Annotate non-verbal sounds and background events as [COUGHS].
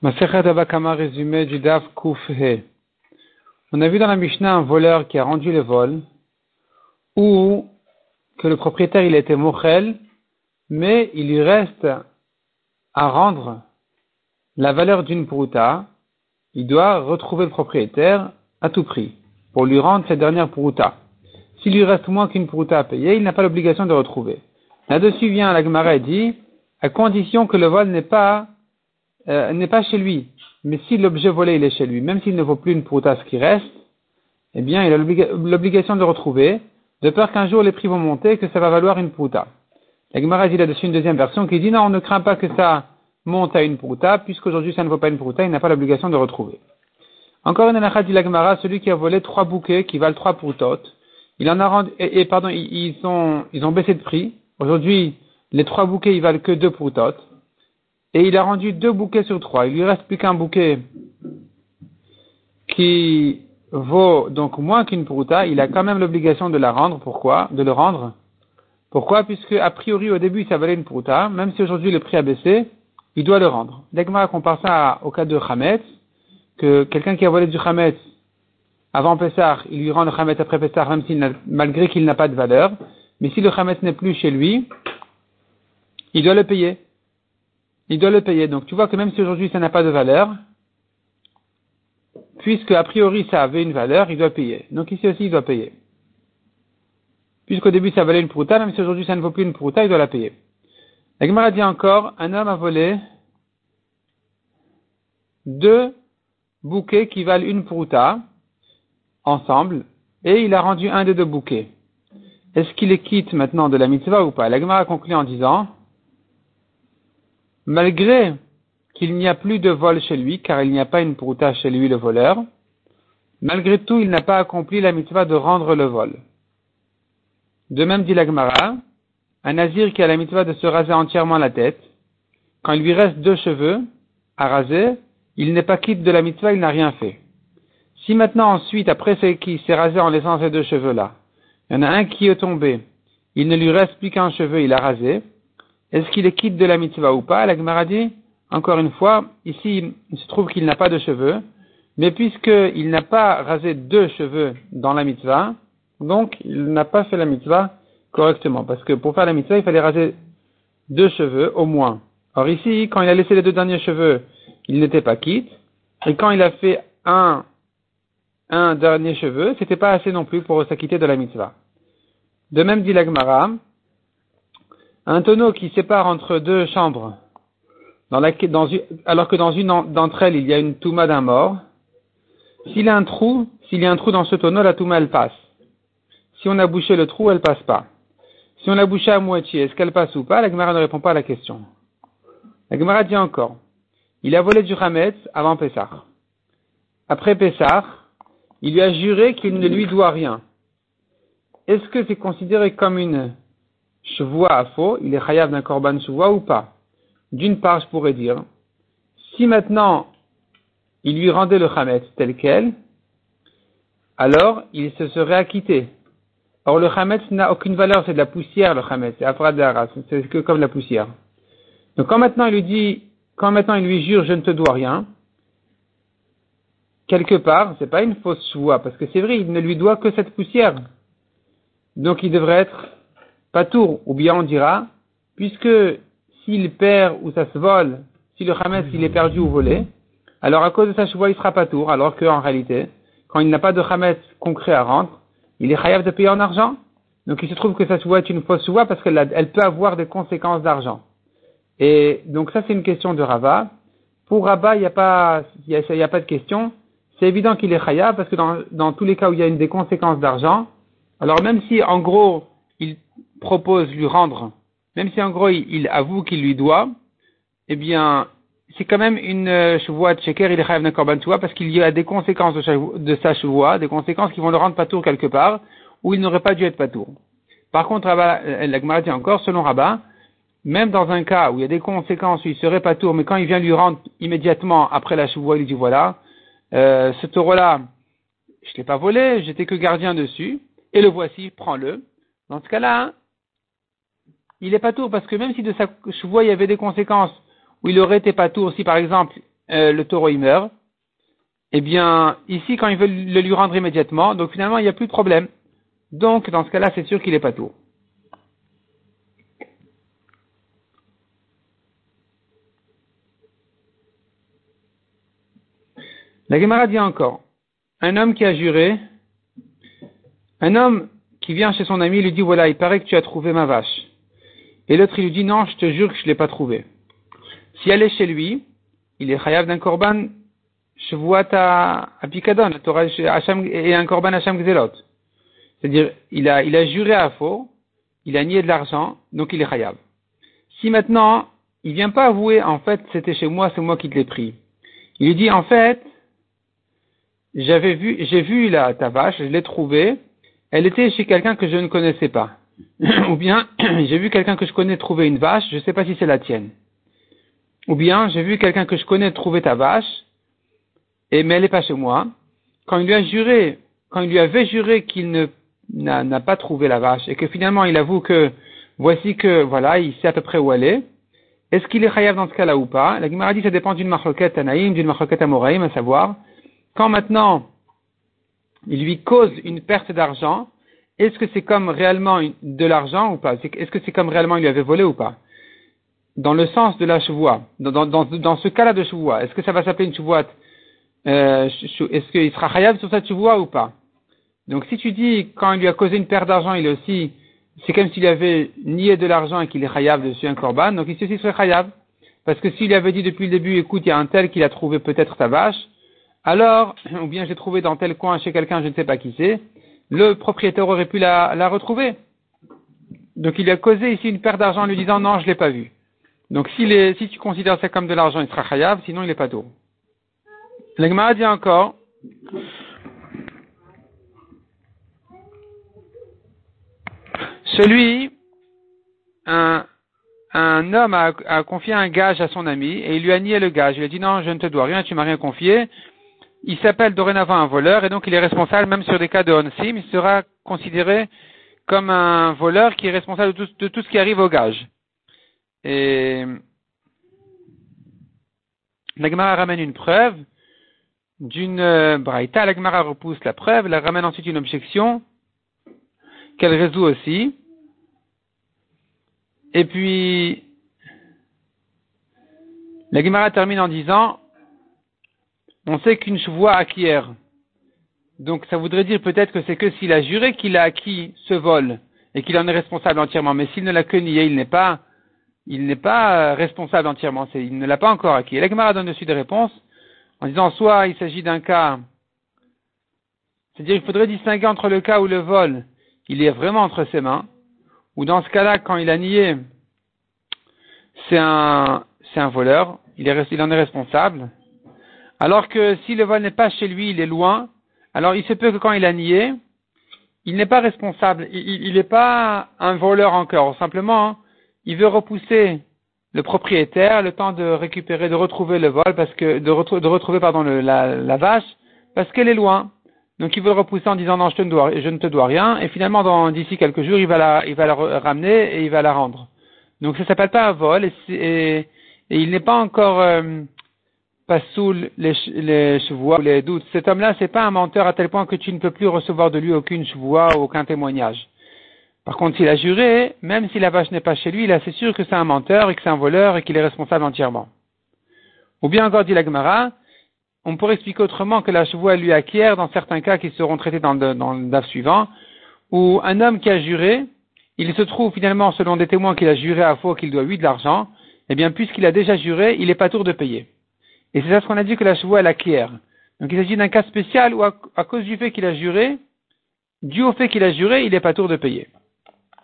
On a vu dans la Mishnah un voleur qui a rendu le vol, ou que le propriétaire il était mochel, mais il lui reste à rendre la valeur d'une pruta, il doit retrouver le propriétaire à tout prix pour lui rendre cette dernière pruta. S'il lui reste moins qu'une pruta à payer, il n'a pas l'obligation de retrouver. Là-dessus vient la Gemara et dit, à condition que le vol n'est pas euh, n'est pas chez lui, mais si l'objet volé il est chez lui, même s'il ne vaut plus une ce qui reste, eh bien il a l'obligation de le retrouver, de peur qu'un jour les prix vont monter et que ça va valoir une pruta. La Gemara dit là-dessus une deuxième version qui dit non, on ne craint pas que ça monte à une pruta, puisqu'aujourd'hui ça ne vaut pas une pruta, il n'a pas l'obligation de retrouver. Encore une anachat dit la Gemara, celui qui a volé trois bouquets qui valent trois prutotes, il en a rendu, et, pardon, ils, sont, ils ont baissé de prix. Aujourd'hui, les trois bouquets ils valent que deux prutotes et il a rendu deux bouquets sur trois. Il lui reste plus qu'un bouquet qui vaut donc moins qu'une pruta, il a quand même l'obligation de la rendre. Pourquoi? De le rendre. Pourquoi? Puisque a priori au début ça valait une pruta, même si aujourd'hui le prix a baissé, il doit le rendre. L'Egma compare ça au cas de Hametz, que quelqu'un qui a volé du Hametz avant Pessah, il lui rend le Hametz après Pessah, même s'il malgré qu'il n'a pas de valeur. Mais si le Hametz n'est plus chez lui, il doit le payer il doit le payer. Donc tu vois que même si aujourd'hui ça n'a pas de valeur, puisque a priori ça avait une valeur, il doit payer. Donc ici aussi il doit payer. Puisqu'au début ça valait une pruta, même si aujourd'hui ça ne vaut plus une pruta, il doit la payer. La Gemara dit encore, un homme a volé deux bouquets qui valent une pruta ensemble, et il a rendu un des deux bouquets. Est-ce qu'il les quitte maintenant de la mitzvah ou pas? La Gemara conclut en disant, malgré qu'il n'y a plus de vol chez lui, car il n'y a pas une prouta chez lui le voleur, malgré tout, il n'a pas accompli la mitzvah de rendre le vol. De même dit l'Agmara, un nazir qui a la mitzvah de se raser entièrement la tête, quand il lui reste deux cheveux à raser, il n'est pas quitte de la mitzvah, il n'a rien fait. Si maintenant ensuite, après qu'il s'est rasé en laissant ces deux cheveux-là, il y en a un qui est tombé, il ne lui reste plus qu'un cheveu, il a rasé, est-ce qu'il est quitte de la mitzvah ou pas? La Gemara dit, encore une fois, ici, il se trouve qu'il n'a pas de cheveux, mais puisqu'il n'a pas rasé deux cheveux dans la mitzvah, donc il n'a pas fait la mitzvah correctement. Parce que pour faire la mitzvah, il fallait raser deux cheveux au moins. Or ici, quand il a laissé les deux derniers cheveux, il n'était pas quitte. Et quand il a fait un, un dernier cheveu, c'était pas assez non plus pour s'acquitter de la mitzvah. De même dit l'Agmara, un tonneau qui sépare entre deux chambres, alors que dans une d'entre elles il y a une touma d'un mort, s'il y a un trou, s'il y a un trou dans ce tonneau, la touma elle passe. Si on a bouché le trou, elle passe pas. Si on l'a bouché à moitié, est-ce qu'elle passe ou pas? La Gemara ne répond pas à la question. La Gemara dit encore, il a volé du Hametz avant Pessah. Après Pessah, il lui a juré qu'il ne lui doit rien. Est-ce que c'est considéré comme une chevois à faux, il est chayav d'un korban chevois ou pas D'une part, je pourrais dire, si maintenant il lui rendait le chametz tel quel, alors il se serait acquitté. Or le chametz n'a aucune valeur, c'est de la poussière le chametz, c'est c'est que comme la poussière. Donc quand maintenant il lui dit, quand maintenant il lui jure je ne te dois rien, quelque part, c'est pas une fausse chevoie, parce que c'est vrai, il ne lui doit que cette poussière. Donc il devrait être tour, ou bien on dira, puisque s'il perd ou ça se vole, si le Hametz il est perdu ou volé, alors à cause de sa chevoie il sera pas tour, alors qu'en réalité, quand il n'a pas de Hametz concret à rendre, il est chayav de payer en argent. Donc il se trouve que sa chevoie est une fausse chevoie parce qu'elle elle peut avoir des conséquences d'argent. Et donc ça c'est une question de Rava. Pour Rabat, il n'y a pas, il y a, pas de question. C'est évident qu'il est chayav parce que dans, dans tous les cas où il y a une des conséquences d'argent, alors même si en gros propose lui rendre, même si en gros il, avoue qu'il lui doit, eh bien, c'est quand même une euh, chevoie de sheker, il chayav d'un korban parce qu'il y a des conséquences de, sa chevoie, des conséquences qui vont le rendre patour quelque part, où il n'aurait pas dû être patour. Par contre, euh, la Gemara dit encore, selon Rabat, même dans un cas où il y a des conséquences où il serait patour, mais quand il vient lui rendre immédiatement après la chevoie, il dit voilà, euh, ce taureau-là, je l'ai pas volé, j'étais que gardien dessus, et le voici, prends-le. Dans ce cas-là, il est pas tour parce que même si de sa chevoie il y avait des conséquences où il aurait été pas tour, si par exemple euh, le taureau il meurt, eh bien, ici, quand il veut le lui rendre immédiatement, donc finalement, il n'y a plus de problème. Donc, dans ce cas-là, c'est sûr qu'il n'est pas tout. La Gemara dit encore, un homme qui a juré, un homme qui vient chez son ami lui dit, voilà, il paraît que tu as trouvé ma vache. Et l'autre, il lui dit, non, je te jure que je ne l'ai pas trouvée. Si elle est chez lui, il est chayav d'un korban à, à Pikadon, et un korban Hacham Gzelot. C'est-à-dire, il a, il a juré à faux, il a nié de l'argent, donc il est chayav. Si maintenant, il vient pas avouer, en fait, c'était chez moi, c'est moi qui te l'ai pris. Il lui dit, en fait, j'avais vu, j'ai vu la, ta vache, je l'ai trouvée, elle était chez quelqu'un que je ne connaissais pas. [COUGHS] Ou bien, [COUGHS] j'ai vu quelqu'un que je connais trouver une vache, je ne sais pas si c'est la tienne. Ou bien, j'ai vu quelqu'un que je connais trouver ta vache, et, mais elle n'est pas chez moi. Quand il lui a juré, quand il lui avait juré qu'il n'a pas trouvé la vache et que finalement il avoue que voici que voilà, il sait à peu près où elle est. Est-ce qu'il est chayav dans ce cas-là ou pas? La Gemara dit ça dépend d'une marloquette anaïm, d'une marloquette amoraïm, à savoir quand maintenant il lui cause une perte d'argent, est-ce que c'est comme réellement de l'argent ou pas? Est-ce que c'est comme réellement il lui avait volé ou pas? Dans le sens de la chevoie, dans, ce cas-là de chevoie, est-ce que ça va s'appeler une chevoie euh, Est-ce qu'il sera chayav sur cette chevoie ou pas? Donc si tu dis quand il lui a causé une perte d'argent, il est aussi, c'est comme s'il avait nié de l'argent et qu'il est chayav dessus un korban, donc ici aussi serait chayav. Parce que s'il avait dit depuis le début, écoute, il y a un tel qui a trouvé peut-être ta vache, alors, [CLEARS THROAT] ou bien j'ai trouvé dans tel coin chez quelqu'un, je ne sais pas qui c'est, le propriétaire aurait pu la, retrouver. Donc il a causé ici une perte d'argent en lui disant non, je ne l'ai pas vu. Donc si, tu considères ça comme de l'argent, il sera chayav, sinon il n'est pas tôt. L'Agmara dit encore, celui, un, homme a, a, confié un gage à son ami et il lui a nié le gage. Il a dit non, je ne te dois rien, tu m'as rien confié il s'appelle dorénavant un voleur et donc il est responsable même sur des cas de onsim, il sera considéré comme un voleur qui est responsable de tout, ce qui arrive au gage. Et l'Agmara ramène une preuve d'une euh, braïta, l'Agmara repousse la preuve, elle ramène ensuite une objection qu'elle résout aussi. Et puis, la termine en disant on sait qu'une voix acquiert. Donc ça voudrait dire peut-être que c'est que s'il a juré qu'il a acquis ce vol et qu'il en est responsable entièrement, mais s'il ne l'a que nié, il n'est pas, il n'est pas euh, responsable entièrement, il ne l'a pas encore acquis. Et donne dessus des réponses en disant soit il s'agit d'un cas, c'est-à-dire il faudrait distinguer entre le cas où le vol, il est vraiment entre ses mains, ou dans ce cas-là, quand il a nié, c'est un, c'est un voleur, il, est, il en est responsable, alors que si le vol n'est pas chez lui, il est loin, alors il se peut que quand il a nié, il n'est pas responsable, il n'est pas un voleur encore. Simplement, il veut repousser le propriétaire le temps de récupérer, de retrouver le vol, parce que de, retrouver pardon la, vache, parce qu'elle est loin. Donc il veut repousser en disant non, je, te dois, je ne te dois rien, et finalement d'ici quelques jours, il va la, il ramener et il va la rendre. Donc ça s'appelle pas un vol, et, il n'est pas encore euh, pas sous les, les ou les doutes. Cet homme-là, c'est pas un menteur à tel point que tu ne peux plus recevoir de lui aucune ou aucun témoignage. Par contre, s'il a juré, même si la vache n'est pas chez lui, là, c'est sûr que c'est un menteur et que c'est un voleur et qu'il est responsable entièrement. Ou bien encore, dit l'Agmara, on pourrait expliquer autrement que la chevoie lui acquiert dans certains cas qui seront traités dans le, dans le DAF suivant, où un homme qui a juré, il se trouve finalement, selon des témoins qu'il a juré à faux qu'il doit lui de l'argent, eh bien, puisqu'il a déjà juré, il n'est pas tour de payer. Et c'est ça ce qu'on a dit que la chevoie, elle acquiert. Donc il s'agit d'un cas spécial où, à, cause du fait qu'il a juré, dû au fait qu'il a juré, il n'est pas tour de payer.